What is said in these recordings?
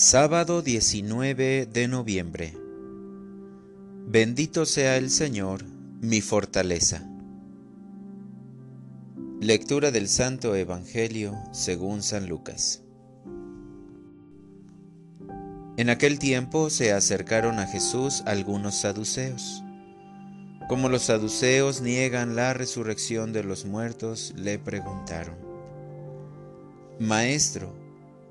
Sábado 19 de noviembre. Bendito sea el Señor, mi fortaleza. Lectura del Santo Evangelio según San Lucas. En aquel tiempo se acercaron a Jesús algunos saduceos. Como los saduceos niegan la resurrección de los muertos, le preguntaron, Maestro,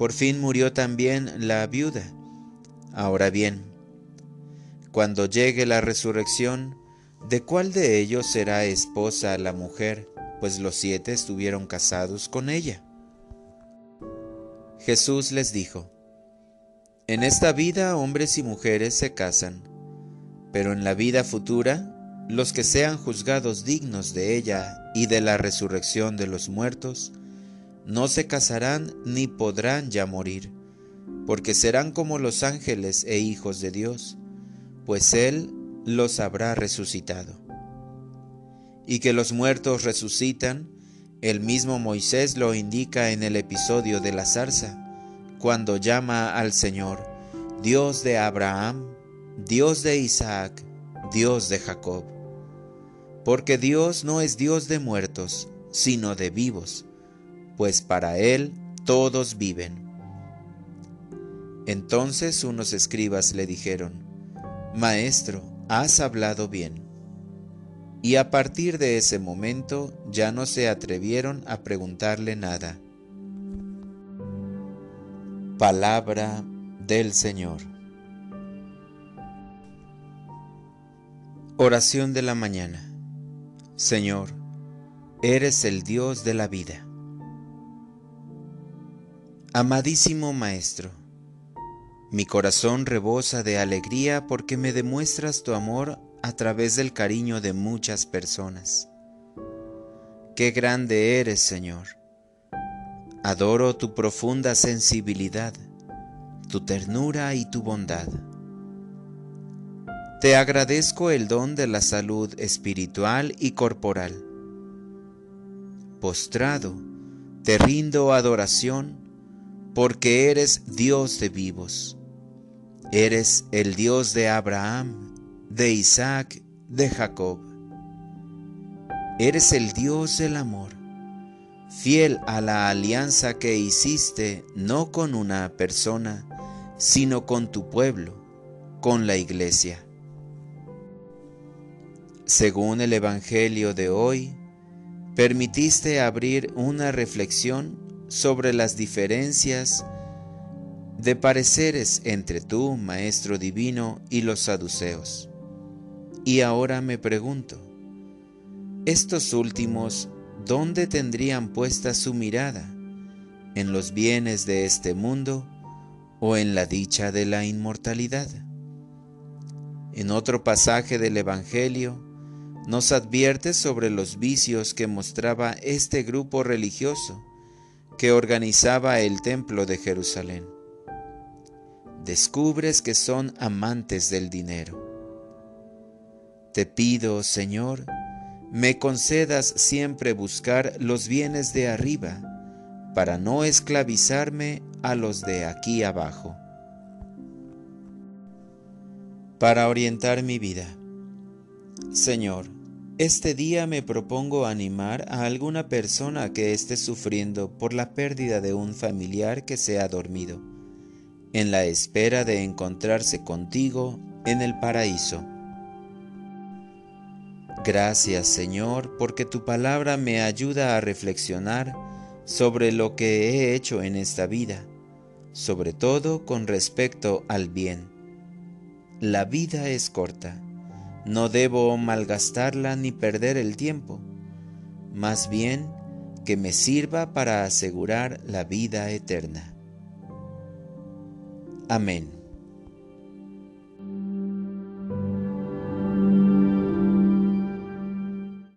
Por fin murió también la viuda. Ahora bien, cuando llegue la resurrección, ¿de cuál de ellos será esposa la mujer? Pues los siete estuvieron casados con ella. Jesús les dijo, En esta vida hombres y mujeres se casan, pero en la vida futura, los que sean juzgados dignos de ella y de la resurrección de los muertos, no se casarán ni podrán ya morir, porque serán como los ángeles e hijos de Dios, pues Él los habrá resucitado. Y que los muertos resucitan, el mismo Moisés lo indica en el episodio de la zarza, cuando llama al Señor, Dios de Abraham, Dios de Isaac, Dios de Jacob. Porque Dios no es Dios de muertos, sino de vivos pues para él todos viven. Entonces unos escribas le dijeron, Maestro, has hablado bien. Y a partir de ese momento ya no se atrevieron a preguntarle nada. Palabra del Señor. Oración de la mañana. Señor, eres el Dios de la vida. Amadísimo Maestro, mi corazón rebosa de alegría porque me demuestras tu amor a través del cariño de muchas personas. Qué grande eres, Señor. Adoro tu profunda sensibilidad, tu ternura y tu bondad. Te agradezco el don de la salud espiritual y corporal. Postrado, te rindo adoración porque eres Dios de vivos. Eres el Dios de Abraham, de Isaac, de Jacob. Eres el Dios del amor, fiel a la alianza que hiciste no con una persona, sino con tu pueblo, con la iglesia. Según el Evangelio de hoy, permitiste abrir una reflexión sobre las diferencias de pareceres entre tú, Maestro Divino, y los saduceos. Y ahora me pregunto, ¿estos últimos dónde tendrían puesta su mirada? ¿En los bienes de este mundo o en la dicha de la inmortalidad? En otro pasaje del Evangelio, nos advierte sobre los vicios que mostraba este grupo religioso que organizaba el templo de Jerusalén. Descubres que son amantes del dinero. Te pido, Señor, me concedas siempre buscar los bienes de arriba, para no esclavizarme a los de aquí abajo. Para orientar mi vida. Señor, este día me propongo animar a alguna persona que esté sufriendo por la pérdida de un familiar que se ha dormido, en la espera de encontrarse contigo en el paraíso. Gracias Señor porque tu palabra me ayuda a reflexionar sobre lo que he hecho en esta vida, sobre todo con respecto al bien. La vida es corta no debo malgastarla ni perder el tiempo, más bien que me sirva para asegurar la vida eterna. Amén.